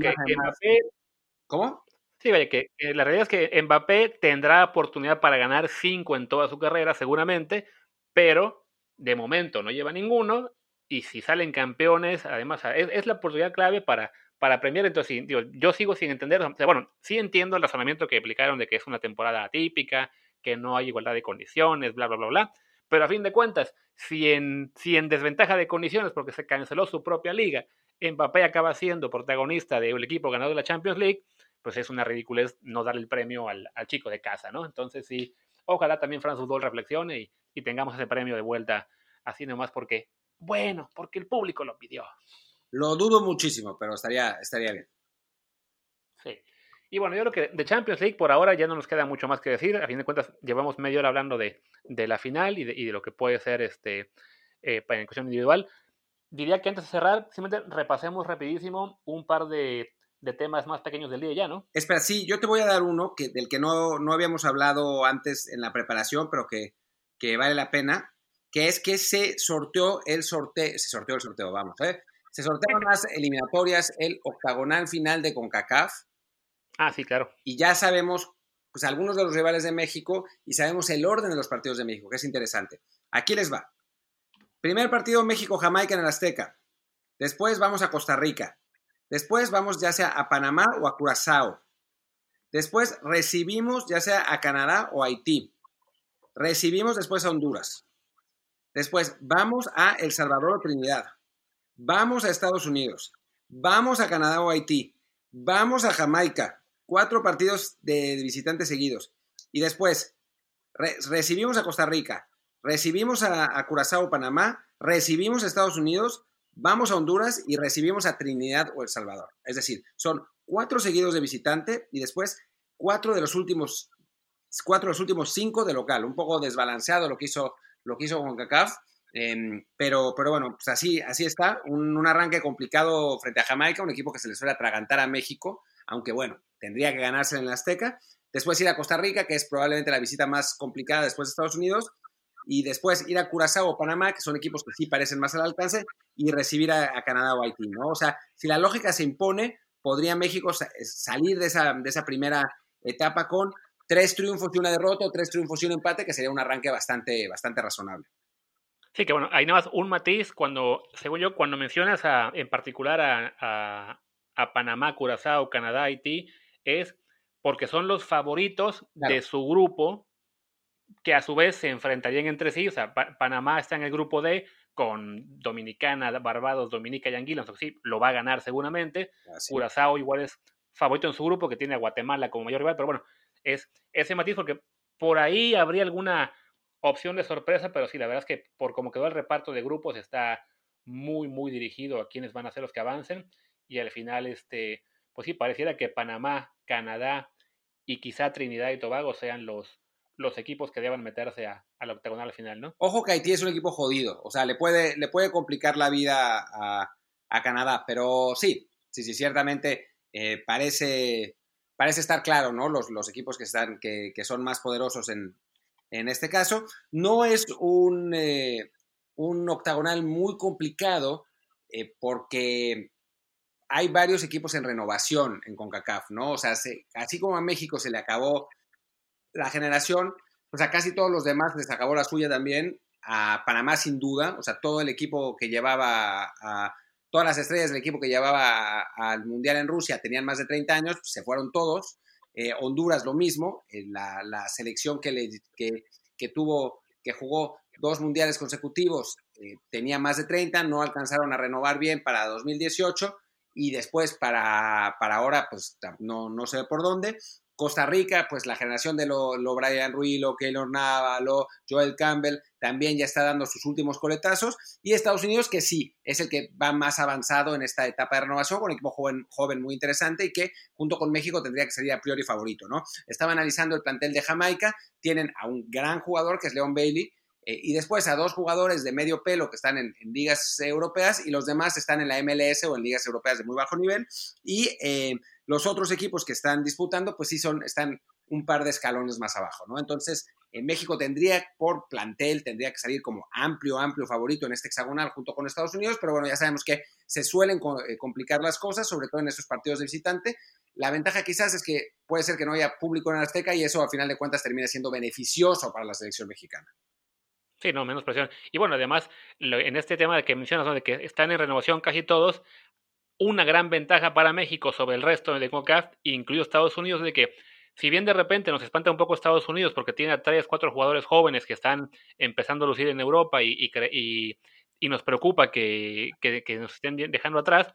¿Cómo? Sí, vaya, que, la realidad es que Mbappé tendrá oportunidad para ganar cinco en toda su carrera, seguramente, pero de momento no lleva ninguno. Y si salen campeones, además, es, la oportunidad clave para, para premiar. Entonces, yo sigo sin entender. bueno, sí entiendo el razonamiento que aplicaron de que es una temporada atípica, que no hay igualdad de condiciones, bla, bla, bla, bla. Pero a fin de cuentas, si en, si en desventaja de condiciones, porque se canceló su propia liga, Mbappé acaba siendo protagonista del equipo ganador de la Champions League, pues es una ridiculez no darle el premio al, chico de casa, ¿no? Entonces sí, ojalá también France Football reflexione y, y tengamos ese premio de vuelta así nomás porque, bueno, porque el público lo pidió. Lo dudo muchísimo, pero estaría, estaría bien. Sí. Y bueno, yo creo que de Champions League por ahora ya no nos queda mucho más que decir. A fin de cuentas, llevamos media hora hablando de, de la final y de, y de, lo que puede ser este eh, en cuestión individual. Diría que antes de cerrar, simplemente repasemos rapidísimo un par de, de, temas más pequeños del día ya, ¿no? Espera, sí, yo te voy a dar uno que, del que no, no habíamos hablado antes en la preparación, pero que, que vale la pena, que es que se sorteó el sorteo, se sorteó el sorteo, vamos, ¿eh? Se sortearon las eliminatorias, el octagonal final de CONCACAF. Ah, sí, claro. Y ya sabemos, pues, algunos de los rivales de México y sabemos el orden de los partidos de México, que es interesante. Aquí les va. Primer partido México-Jamaica en el Azteca. Después vamos a Costa Rica. Después vamos ya sea a Panamá o a Curazao. Después recibimos ya sea a Canadá o a Haití. Recibimos después a Honduras. Después vamos a El Salvador o Trinidad. Vamos a Estados Unidos. Vamos a Canadá o Haití. Vamos a Jamaica. Cuatro partidos de visitantes seguidos. Y después re recibimos a Costa Rica. Recibimos a, Curazao, Panamá. Recibimos a Estados Unidos. Vamos a Honduras y recibimos a Trinidad o El Salvador. Es decir, son cuatro seguidos de visitante y después cuatro de los últimos, cuatro los últimos cinco de local. Un poco desbalanceado lo que hizo, lo que hizo. Eh, pero, pero bueno, pues así, así está. Un, un, arranque complicado frente a Jamaica, un equipo que se le suele atragantar a México, aunque bueno, tendría que ganarse en la Azteca. Después ir a Costa Rica, que es probablemente la visita más complicada después de Estados Unidos. Y después ir a Curazao o Panamá, que son equipos que sí parecen más al alcance, y recibir a, Canadá o Haití, ¿no? O sea, si la lógica se impone, podría México sa salir de esa, primera etapa con tres triunfos y una derrota, o tres triunfos y un empate, que sería un arranque bastante, bastante razonable. Sí, que bueno, hay nada más un matiz cuando, según yo, cuando mencionas a, en particular a, a, Panamá, Curazao, Canadá, Haití, es porque son los favoritos claro. de su grupo que a su vez se enfrentarían entre sí. O sea, pa Panamá está en el grupo D con Dominicana, Barbados, Dominica y Anguila, entonces sí, lo va a ganar seguramente. Así. Curazao igual es favorito en su grupo, que tiene a Guatemala como mayor rival, pero bueno, es ese matiz porque por ahí habría alguna opción de sorpresa, pero sí, la verdad es que por como quedó el reparto de grupos está muy, muy dirigido a quienes van a ser los que avancen y al final, este, pues sí, pareciera que Panamá, Canadá y quizá Trinidad y Tobago sean los, los equipos que deban meterse a, a la octagonal final, ¿no? Ojo que Haití es un equipo jodido, o sea, le puede, le puede complicar la vida a, a Canadá, pero sí, sí, sí, ciertamente eh, parece, parece estar claro, ¿no? Los, los equipos que, están, que, que son más poderosos en, en este caso. No es un, eh, un octagonal muy complicado eh, porque hay varios equipos en renovación en CONCACAF, ¿no? O sea, se, así como a México se le acabó la generación, pues a casi todos los demás les acabó la suya también. A Panamá sin duda, o sea, todo el equipo que llevaba a, todas las estrellas del equipo que llevaba al Mundial en Rusia tenían más de 30 años, se fueron todos. Eh, Honduras lo mismo, eh, la, selección que, le, que, tuvo, que jugó dos mundiales consecutivos, eh, tenía más de 30, no alcanzaron a renovar bien para 2018 y después para, para ahora, pues no, no sé por dónde. Costa Rica, pues la generación de lo, lo Brian Ruiz, lo Keylor Nava, lo Joel Campbell, también ya está dando sus últimos coletazos. Y Estados Unidos, que sí, es el que va más avanzado en esta etapa de renovación, con un equipo joven, joven muy interesante y que junto con México tendría que ser a priori favorito, ¿no? Estaba analizando el plantel de Jamaica, tienen a un gran jugador que es Leon Bailey, eh, y después a dos jugadores de medio pelo que están en, en, ligas europeas y los demás están en la MLS o en ligas europeas de muy bajo nivel. Y eh, los otros equipos que están disputando, pues sí son, están un par de escalones más abajo, ¿no? Entonces, en México tendría, por plantel, tendría que salir como amplio, amplio favorito en este hexagonal junto con Estados Unidos, pero bueno, ya sabemos que se suelen eh, complicar las cosas, sobre todo en esos partidos de visitante. La ventaja quizás es que puede ser que no haya público en Azteca y eso, a final de cuentas, termina siendo beneficioso para la selección mexicana. Sí, no, menos presión. Y bueno, además, en este tema de que mencionas, ¿no? de que están en renovación casi todos, una gran ventaja para México sobre el resto de CONCACAF, incluido Estados Unidos, de que si bien de repente nos espanta un poco Estados Unidos porque tiene a tres, cuatro jugadores jóvenes que están empezando a lucir en Europa y, y, y, y nos preocupa que, que, que, nos estén dejando atrás,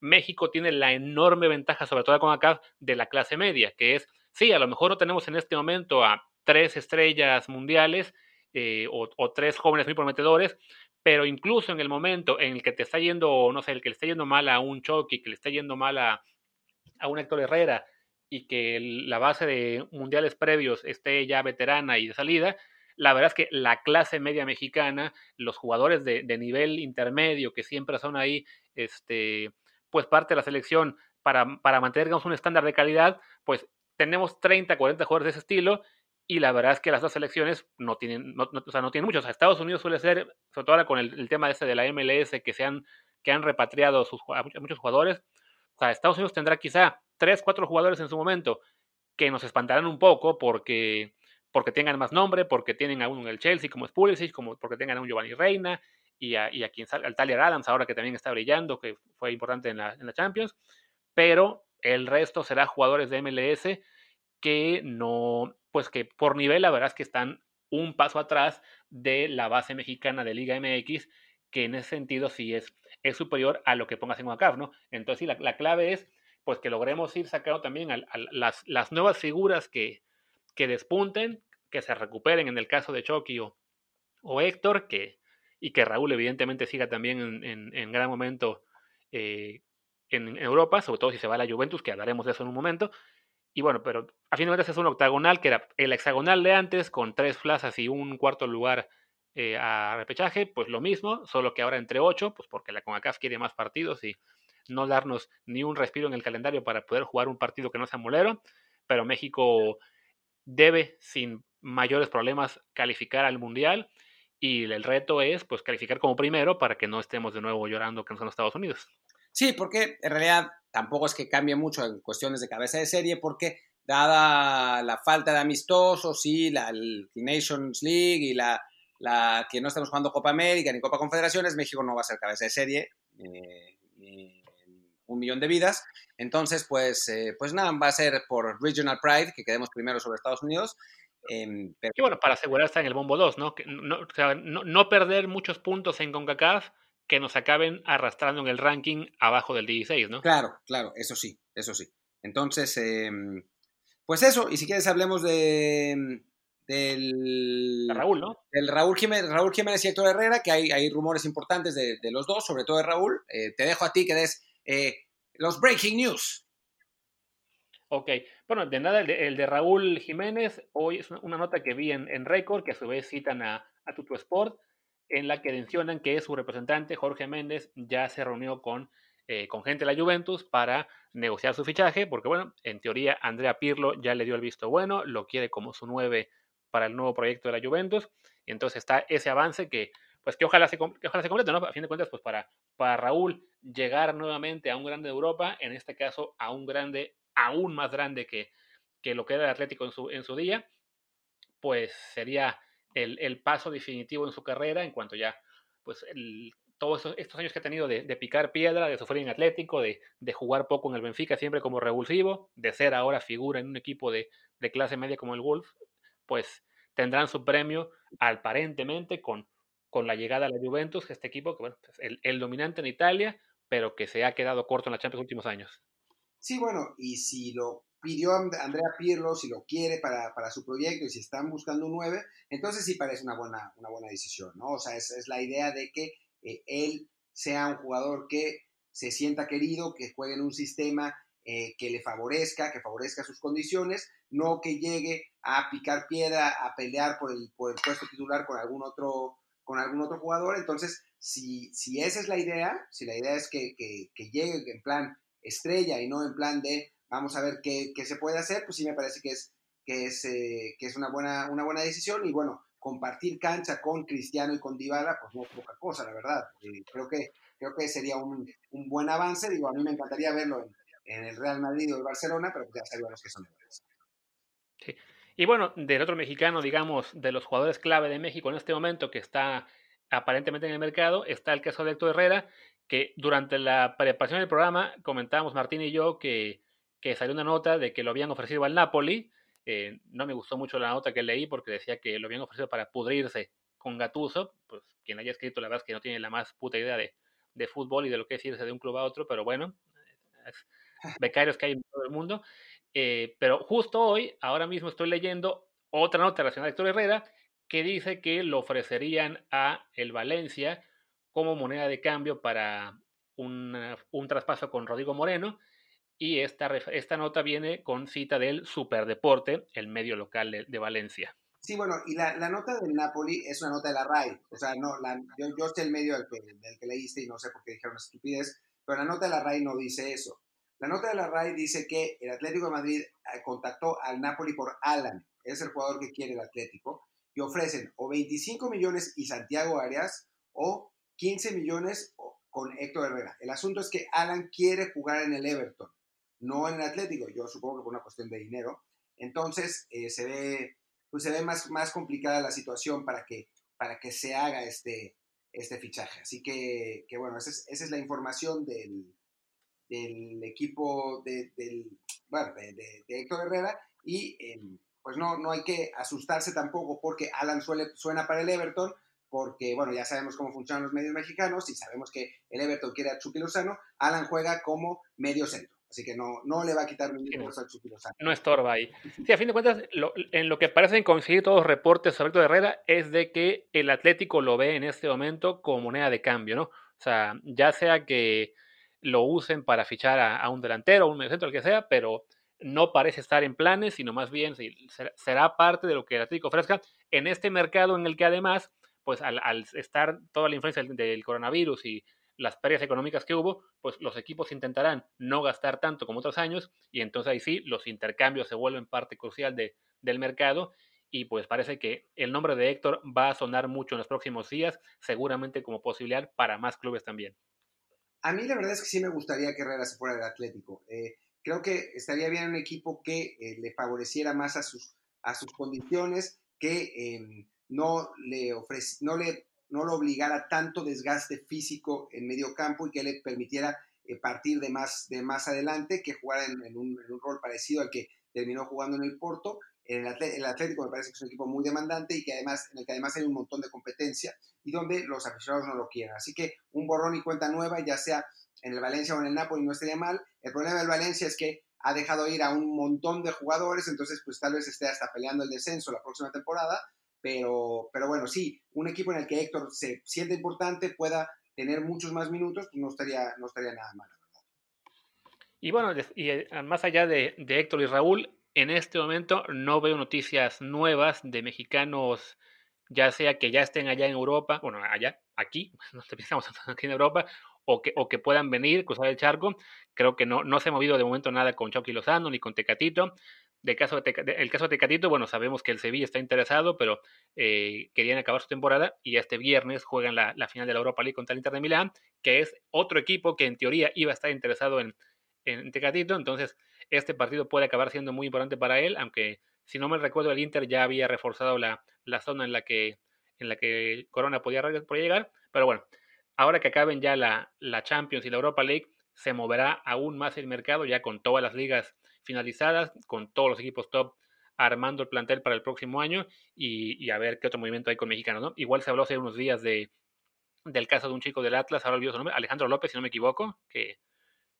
México tiene la enorme ventaja, sobre todo con CONCACAF, de la clase media, que es, sí, a lo mejor no tenemos en este momento a tres estrellas mundiales eh, o, tres jóvenes muy prometedores, pero incluso en el momento en el que te está yendo, no sé, el que le está yendo mal a un Chucky, que le está yendo mal a, a un Héctor Herrera y que la base de mundiales previos esté ya veterana y de salida, la verdad es que la clase media mexicana, los jugadores de, nivel intermedio que siempre son ahí, este, pues parte de la selección para, para mantener un estándar de calidad, pues tenemos 30, 40 jugadores de ese estilo y la verdad es que las dos selecciones no tienen, o sea, no tienen muchos. Estados Unidos suele ser, sobre todo ahora con el, tema ese de la MLS, que, se han, que han repatriado sus, a muchos jugadores. O sea, Estados Unidos tendrá quizá 3, 4 jugadores en su momento que nos espantarán un poco porque, porque tengan más nombre, porque tienen a uno en el Chelsea como es Pulisic, como porque tengan a un Giovanni Reina y a, y a quien al Tyler Adams ahora que también está brillando, que fue importante en la, en la Champions. Pero el resto será jugadores de MLS que no, pues que por nivel la verdad es que están un paso atrás de la base mexicana de Liga MX, que en ese sentido sí es, es superior a lo que pongas en UACAF, ¿no? Entonces sí, la, clave es pues que logremos ir sacando también las, las, nuevas figuras que, que despunten, que se recuperen en el caso de Chucky o, o Héctor, que, y que Raúl evidentemente siga también en, en, gran momento eh, en, Europa, sobre todo si se va a la Juventus, que hablaremos de eso en un momento, y bueno, pero a fin de cuentas es un octagonal que era el hexagonal de antes con tres plazas y un cuarto lugar eh, a repechaje, pues lo mismo, solo que ahora entre ocho, pues porque la CONCACAF quiere más partidos y no darnos ni un respiro en el calendario para poder jugar un partido que no sea molero, pero México debe sin mayores problemas calificar al Mundial y el reto es pues calificar como primero para que no estemos de nuevo llorando que no son los Estados Unidos. Sí, porque en realidad tampoco es que cambie mucho en cuestiones de cabeza de serie, porque dada la falta de amistosos y la Nations League y la, la, que no estamos jugando Copa América ni Copa Confederaciones, México no va a ser cabeza de serie ni, un millón de vidas. Entonces, pues, eh, pues nada, va a ser por Regional Pride, que quedemos primero sobre Estados Unidos. Eh, pero... bueno, para asegurarse en el bombo 2, ¿no? no, o sea, no, no perder muchos puntos en CONCACAF que nos acaben arrastrando en el ranking abajo del 16, ¿no? Claro, claro, eso sí, eso sí. Entonces, em, pues eso, y si quieres hablemos de del Raúl, ¿no? Del Raúl Jiménez, Raúl Jiménez y Héctor Herrera, que hay, hay rumores importantes de, los dos, sobre todo de Raúl. Eh, te dejo a ti que des eh, los breaking news. Ok, bueno, de nada, el de, Raúl Jiménez, hoy es una, nota que vi en, en Record, que a su vez citan a, a Tutu Sport, en la que mencionan que su representante, Jorge Méndez, ya se reunió con, eh, con gente de la Juventus para negociar su fichaje, porque bueno, en teoría Andrea Pirlo ya le dio el visto bueno, lo quiere como su nueve para el nuevo proyecto de la Juventus, y entonces está ese avance que, pues que ojalá se, ojalá se complete, ¿no? A fin de cuentas, pues para, para Raúl llegar nuevamente a un grande de Europa, en este caso a un grande aún más grande que, que lo que era el Atlético en su, en su día, pues sería el, paso definitivo en su carrera en cuanto ya, pues, todos estos años que ha tenido de, picar piedra, de sufrir en Atlético, de, jugar poco en el Benfica siempre como revulsivo, de ser ahora figura en un equipo de, clase media como el Wolf, pues tendrán su premio aparentemente con, con la llegada a la Juventus, este equipo que bueno, es el, el dominante en Italia, pero que se ha quedado corto en la Champions los últimos años. Sí, bueno, y si lo pidió a Andrea Pirlo si lo quiere para, su proyecto y si están buscando un 9, entonces sí parece una buena, una buena decisión, ¿no? O sea, es, es la idea de que eh, él sea un jugador que se sienta querido, que juegue en un sistema eh, que le favorezca, que favorezca sus condiciones, no que llegue a picar piedra, a pelear por el, por el puesto titular con algún otro, con algún otro jugador. Entonces, si, si esa es la idea, si la idea es que, que, que llegue en plan estrella y no en plan de vamos a ver qué, se puede hacer, pues sí me parece que es, que es, eh, que es una, buena, una buena decisión y bueno, compartir cancha con Cristiano y con Dybala, pues no es poca cosa, la verdad. Eh, creo, que, creo que sería un, buen avance, digo, a mí me encantaría verlo en, el Real Madrid o el Barcelona, pero ya sabemos que son Sí. Y bueno, del otro mexicano, digamos, de los jugadores clave de México en este momento que está aparentemente en el mercado, está el caso de Héctor Herrera, que durante la preparación del programa comentábamos Martín y yo que que salió una nota de que lo habían ofrecido al Napoli. Eh, no me gustó mucho la nota que leí porque decía que lo habían ofrecido para pudrirse con Gatuso. Pues quien haya escrito, la verdad es que no tiene la más puta idea de, de fútbol y de lo que es irse de un club a otro, pero bueno, becarios que hay en todo el mundo. Eh, pero justo hoy, ahora mismo estoy leyendo otra nota relacionada a Héctor Herrera que dice que lo ofrecerían a el Valencia como moneda de cambio para un traspaso con Rodrigo Moreno. Y esta, esta nota viene con cita del Superdeporte, el medio local de, Valencia. Sí, bueno, y la, nota del Napoli es una nota de la RAI. O sea, no, la, yo, yo sé el medio del que, del que leíste y no sé por qué dijeron estupidez, pero la nota de la RAI no dice eso. La nota de la RAI dice que el Atlético de Madrid eh, contactó al Napoli por Alan, es el jugador que quiere el Atlético, y ofrecen o 25 millones y Santiago Arias o 15 millones con Héctor Herrera. El asunto es que Alan quiere jugar en el Everton, no en el Atlético, yo supongo que por una cuestión de dinero. Entonces eh, se ve, pues se ve más, más complicada la situación para que, para que se haga este, este fichaje. Así que, bueno, esa es, la información del, del equipo de, del, de, Héctor Herrera y em, pues no, no hay que asustarse tampoco porque Alan suena para el Everton, porque bueno, ya sabemos cómo funcionan los medios mexicanos y sabemos que el Everton quiere a Chucky Lozano, Alan juega como medio centro. Así que no, no le va a quitar ningún puesto al Chucky Lozano. No estorba ahí. Sí, a fin de cuentas, en lo que parecen conseguir todos los reportes sobre Héctor Herrera es de que el Atlético lo ve en este momento como moneda de cambio, ¿no? O sea, ya sea que lo usen para fichar a, un delantero, un medio centro, el que sea, pero no parece estar en planes, sino más bien será parte de lo que el Atlético ofrezca en este mercado en el que además, pues al, estar toda la influencia del, coronavirus y las pérdidas económicas que hubo, pues los equipos intentarán no gastar tanto como otros años y entonces ahí sí los intercambios se vuelven parte crucial de, del mercado y pues parece que el nombre de Héctor va a sonar mucho en los próximos días, seguramente como posibilidad para más clubes también. A mí la verdad es que sí me gustaría que Herrera se fuera del Atlético. Eh, creo que estaría bien un equipo que eh, le favoreciera más a sus, a sus condiciones, que em, no, le ofrece, no, le, no lo obligara tanto desgaste físico en medio campo y que le permitiera eh, partir de más, de más adelante, que jugara en, un, en, rol parecido al que terminó jugando en el Porto el, Atlético me parece que es un equipo muy demandante y que además, en el que además hay un montón de competencia y donde los aficionados no lo quieren. Así que un borrón y cuenta nueva, ya sea en el Valencia o en el Napoli, no estaría mal. El problema del Valencia es que ha dejado ir a un montón de jugadores, entonces pues tal vez esté hasta peleando el descenso la próxima temporada, pero, pero bueno, sí, un equipo en el que Héctor se siente importante, pueda tener muchos más minutos, pues no estaría, no estaría nada mal. Y bueno, y eh, más allá de, de Héctor y Raúl, en este momento no veo noticias nuevas de mexicanos, ya sea que ya estén allá en Europa, bueno, allá, aquí, no pensamos aquí en Europa, o que, o que puedan venir, cruzar el charco. Creo que no, no se ha movido de momento nada con Chucky Lozano ni con Tecatito. De caso de el caso de Tecatito, bueno, sabemos que el Sevilla está interesado, pero eh, querían acabar su temporada y este viernes juegan la, la, final de la Europa League contra el Inter de Milán, que es otro equipo que en teoría iba a estar interesado en, en Tecatito. Entonces, este partido puede acabar siendo muy importante para él, aunque si no me recuerdo el Inter ya había reforzado la, la zona en la que en la que Corona podía, podía, llegar, pero bueno, ahora que acaben ya la, la Champions y la Europa League, se moverá aún más el mercado ya con todas las ligas finalizadas, con todos los equipos top armando el plantel para el próximo año y, a ver qué otro movimiento hay con mexicanos, ¿no? Igual se habló hace unos días de, del caso de un chico del Atlas, ahora olvido su nombre, Alejandro López, si no me equivoco, que,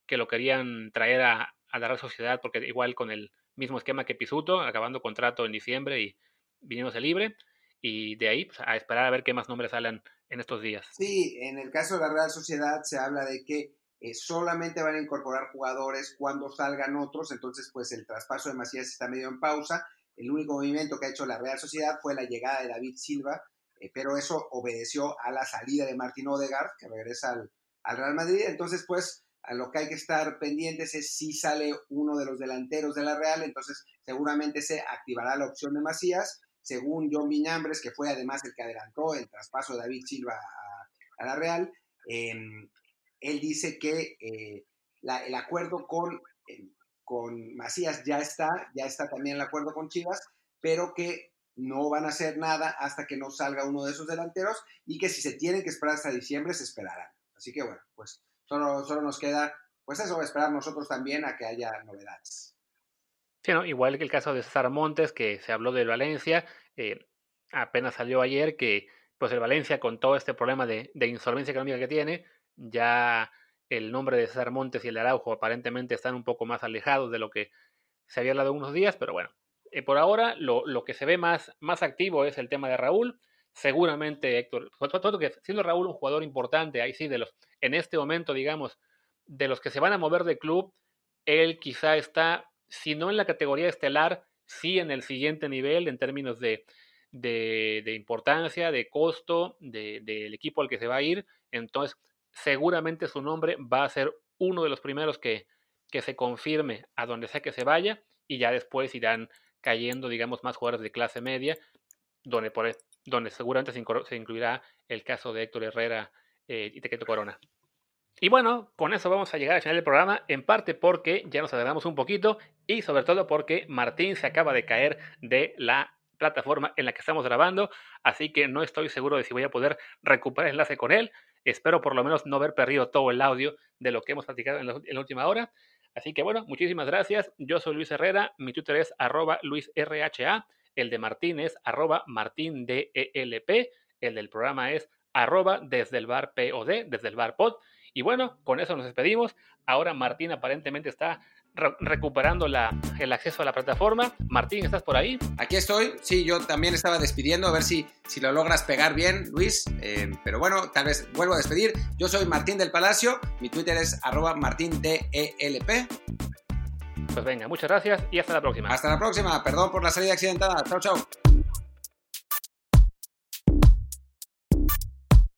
que lo querían traer a, a la Real Sociedad, porque igual con el mismo esquema que Pisuto, acabando contrato en diciembre y viniéndose libre, y de ahí pues, a esperar a ver qué más nombres salen en estos días. Sí, en el caso de la Real Sociedad se habla de que eh, solamente van a incorporar jugadores cuando salgan otros, entonces pues el traspaso de Macías está medio en pausa. El único movimiento que ha hecho la Real Sociedad fue la llegada de David Silva, eh, pero eso obedeció a la salida de Martín Odegaard, que regresa al, al Real Madrid. Entonces, pues a lo que hay que estar pendientes es si sale uno de los delanteros de la Real, entonces seguramente se activará la opción de Macías. Según John Viñambres, que fue además el que adelantó el traspaso de David Silva a, la Real, em, él dice que eh, el acuerdo con, em, con Macías ya está, ya está también el acuerdo con Chivas, pero que no van a hacer nada hasta que no salga uno de esos delanteros y que si se tienen que esperar hasta diciembre, se esperarán. Así que bueno, pues Solo, nos queda, pues eso, esperar nosotros también a que haya novedades. Sí, igual que el caso de César Montes, que se habló de Valencia, eh, apenas salió ayer que pues el Valencia con todo este problema de, insolvencia económica que tiene, ya el nombre de César Montes y el de Araujo aparentemente están un poco más alejados de lo que se había hablado unos días, pero bueno, eh, por ahora lo, que se ve más, más activo es el tema de Raúl. Seguramente Héctor, siendo Raúl un jugador importante, ahí sí, de los, en este momento, digamos, de los que se van a mover de club, él quizá está, si no en la categoría estelar, sí en el siguiente nivel en términos de, de, importancia, de costo del equipo al que se va a ir. Entonces, seguramente su nombre va a ser uno de los primeros que, que se confirme a donde sea que se vaya y ya después irán cayendo, digamos, más jugadores de clase media, donde, por, e, donde seguramente se, incluirá el caso de Héctor Herrera eh, y Tequeto Corona. Y bueno, con eso vamos a llegar al final del programa, en parte porque ya nos adelantamos un poquito y sobre todo porque Martín se acaba de caer de la plataforma en la que estamos grabando, así que no estoy seguro de si voy a poder recuperar el enlace con él. Espero por lo menos no haber perdido todo el audio de lo que hemos platicado en la, última hora. Así que bueno, muchísimas gracias. Yo soy Luis Herrera, mi Twitter es arroba luisrha, el de Martín es arroba martindelp, el del programa es arroba desde el bar POD, desde el bar pod. Y bueno, con eso nos despedimos. Ahora Martín aparentemente está recuperando la, el acceso a la plataforma. Martín, ¿estás por ahí? Aquí estoy. Sí, yo también estaba despidiendo, a ver si, si lo logras pegar bien, Luis. Eh, pero bueno, tal vez vuelvo a despedir. Yo soy Martín del Palacio. Mi Twitter es arroba martindelp. Pues venga, muchas gracias y hasta la próxima. Hasta la próxima. Perdón por la salida accidentada. Chao, chao.